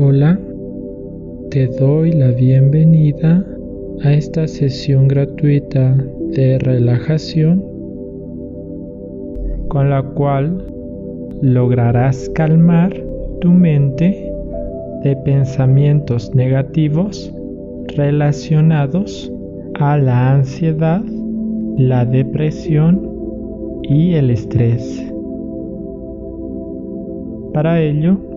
Hola, te doy la bienvenida a esta sesión gratuita de relajación con la cual lograrás calmar tu mente de pensamientos negativos relacionados a la ansiedad, la depresión y el estrés. Para ello,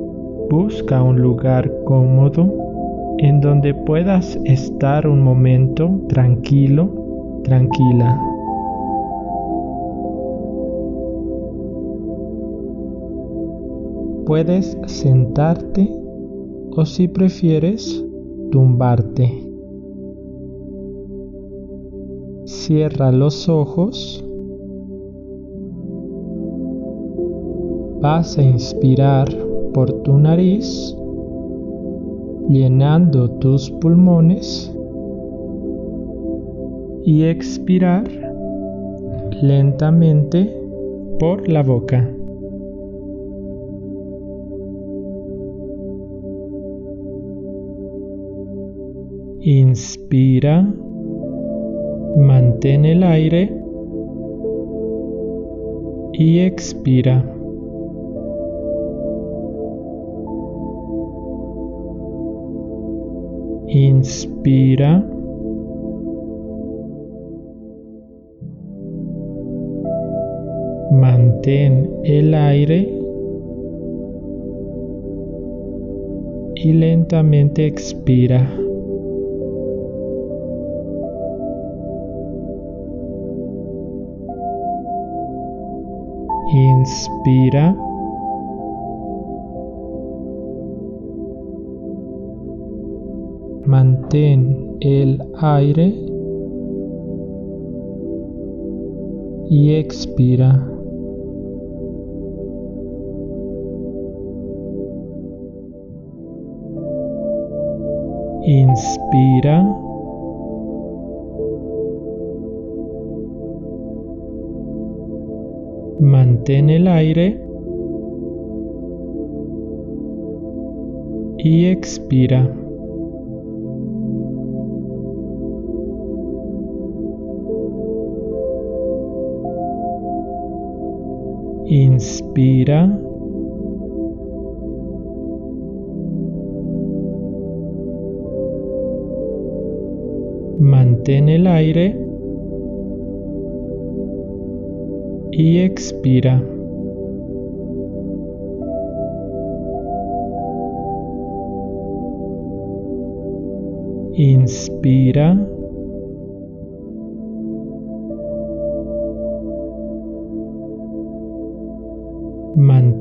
busca un lugar cómodo en donde puedas estar un momento tranquilo, tranquila. Puedes sentarte o si prefieres, tumbarte. Cierra los ojos. Vas a inspirar por tu nariz, llenando tus pulmones y expirar lentamente por la boca. Inspira, mantén el aire y expira. Inspira. Mantén el aire y lentamente expira. Inspira. Mantén el aire y expira. Inspira. Mantén el aire y expira. Inspira. Mantén el aire y expira. Inspira.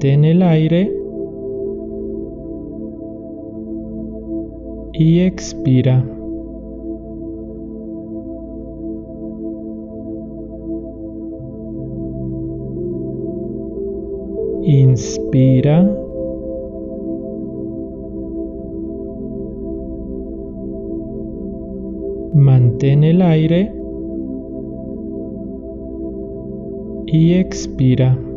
Mantén el aire y expira. Inspira. Mantén el aire y expira.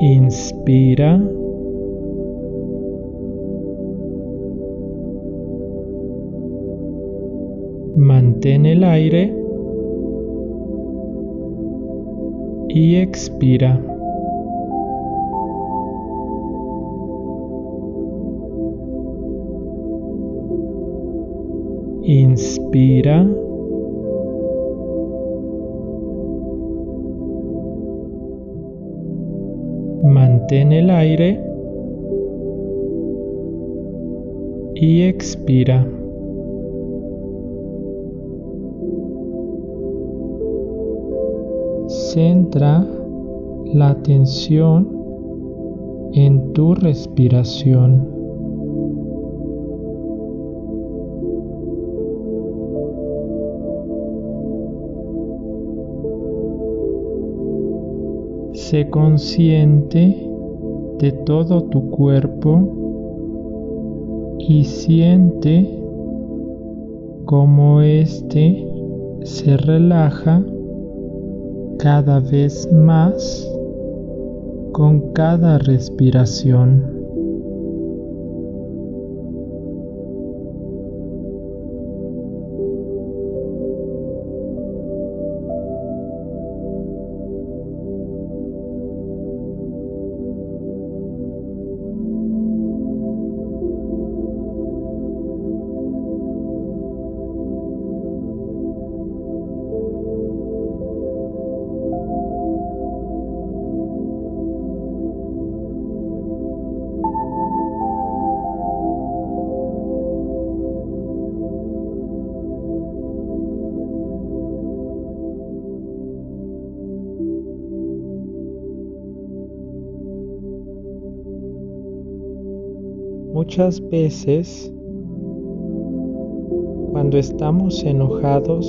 Inspira. Mantén el aire y expira. Inspira. Mantén el aire y expira. Centra la atención en tu respiración. Sé consciente todo tu cuerpo y siente cómo éste se relaja cada vez más con cada respiración. Muchas veces cuando estamos enojados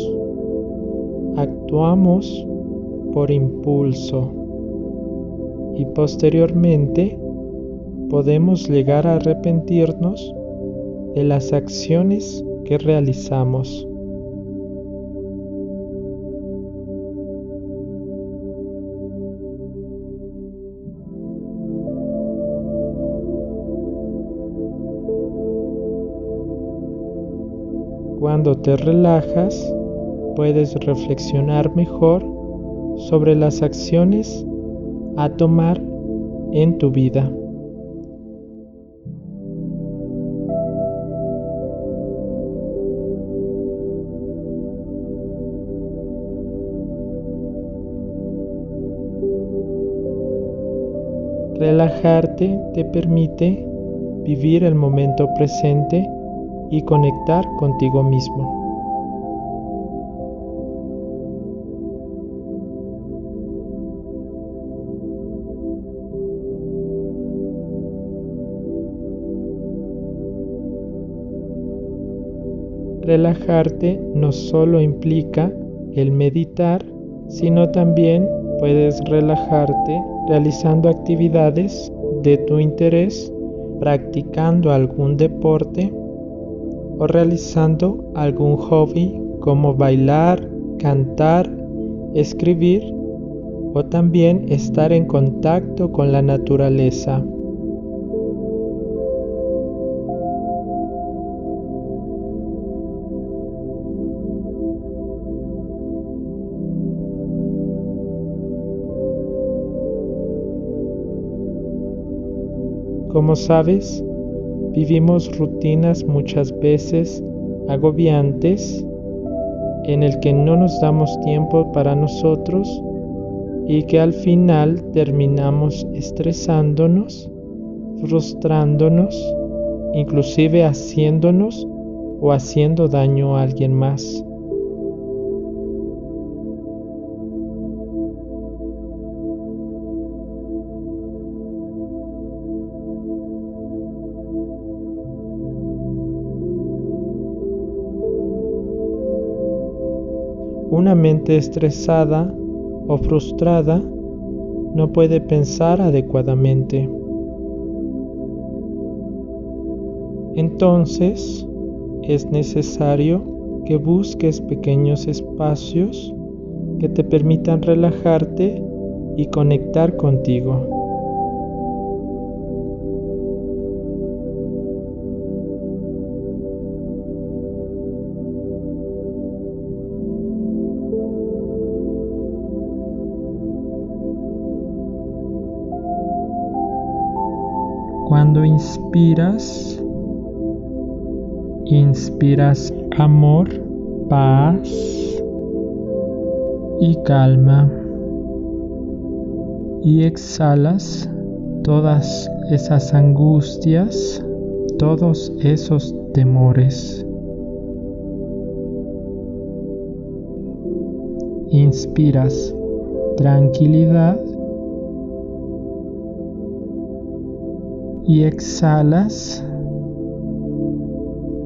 actuamos por impulso y posteriormente podemos llegar a arrepentirnos de las acciones que realizamos. Cuando te relajas, puedes reflexionar mejor sobre las acciones a tomar en tu vida. Relajarte te permite vivir el momento presente y conectar contigo mismo. Relajarte no solo implica el meditar, sino también puedes relajarte realizando actividades de tu interés, practicando algún deporte o realizando algún hobby como bailar, cantar, escribir o también estar en contacto con la naturaleza. Como sabes, Vivimos rutinas muchas veces agobiantes en el que no nos damos tiempo para nosotros y que al final terminamos estresándonos, frustrándonos, inclusive haciéndonos o haciendo daño a alguien más. Una mente estresada o frustrada no puede pensar adecuadamente. Entonces es necesario que busques pequeños espacios que te permitan relajarte y conectar contigo. Inspiras, inspiras amor, paz y calma. Y exhalas todas esas angustias, todos esos temores. Inspiras tranquilidad y exhalas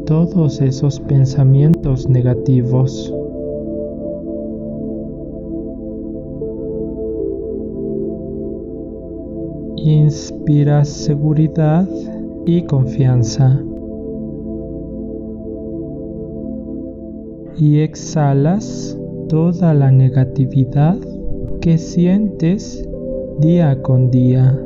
todos esos pensamientos negativos. Inspiras seguridad y confianza. y exhalas toda la negatividad que sientes día con día.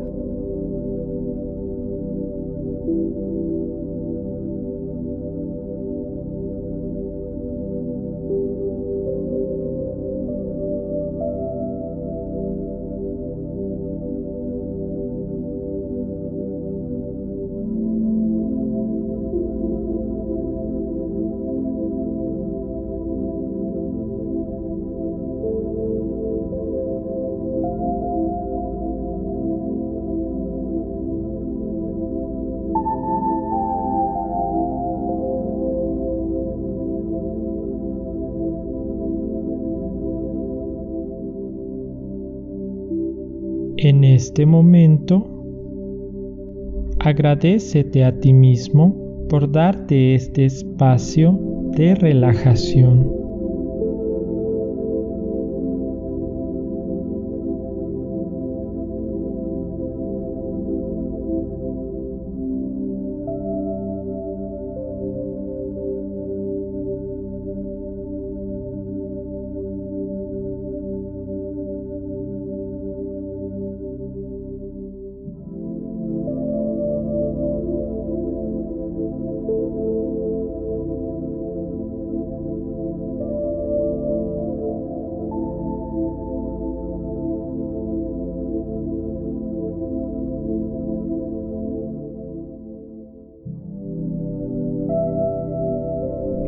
Este momento, agradecete a ti mismo por darte este espacio de relajación.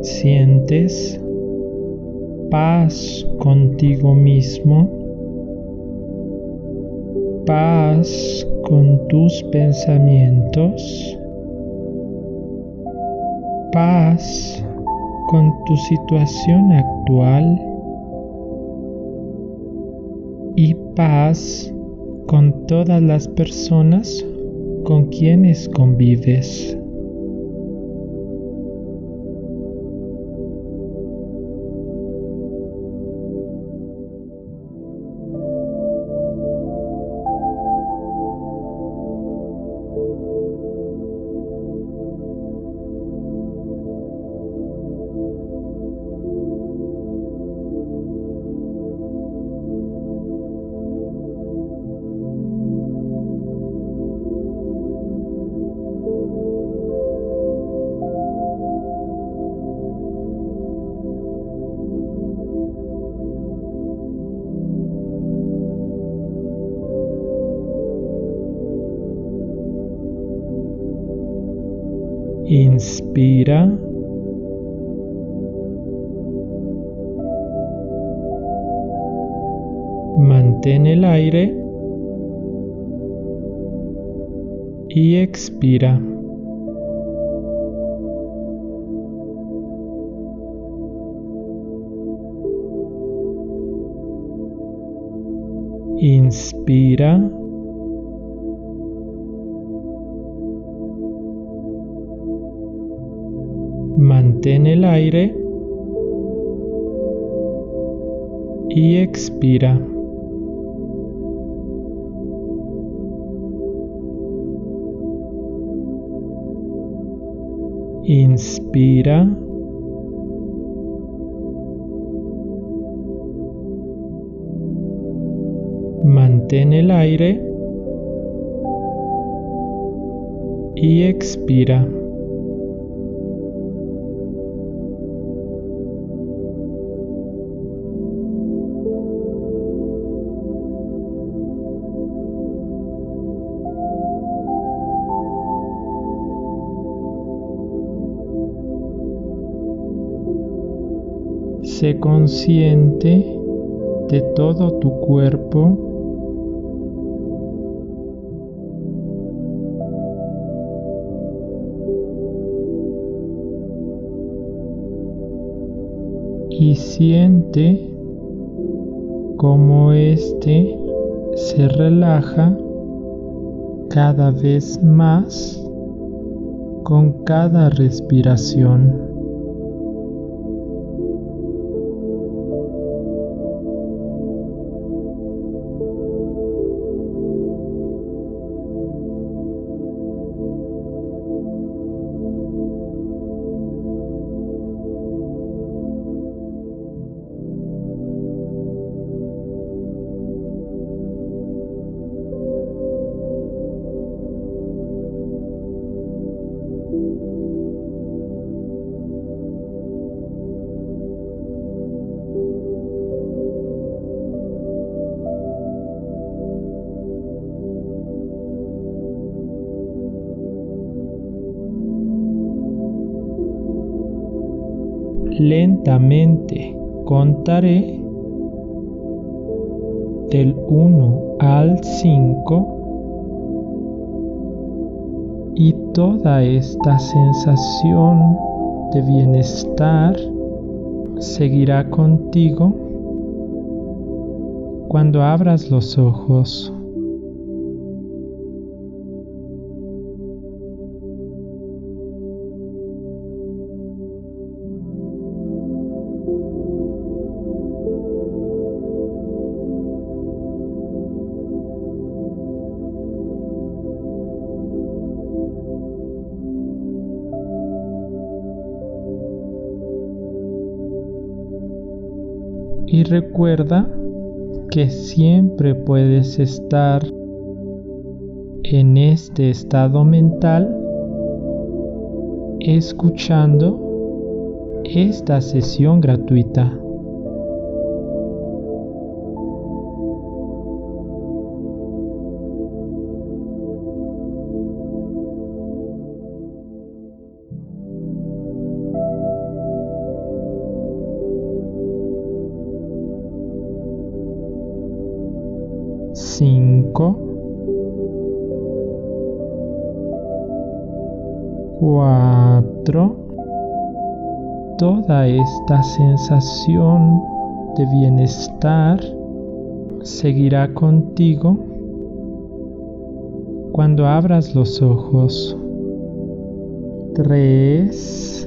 Sientes paz contigo mismo, paz con tus pensamientos, paz con tu situación actual y paz con todas las personas con quienes convives. Inspira. Mantén el aire y expira. Inspira. Mantén el aire y expira. Inspira. Mantén el aire y expira. Sé consciente de todo tu cuerpo. Y siente cómo éste se relaja cada vez más con cada respiración. Lentamente contaré del 1 al 5 y toda esta sensación de bienestar seguirá contigo cuando abras los ojos. Recuerda que siempre puedes estar en este estado mental escuchando esta sesión gratuita. 5, 4, toda esta sensación de bienestar seguirá contigo cuando abras los ojos. 3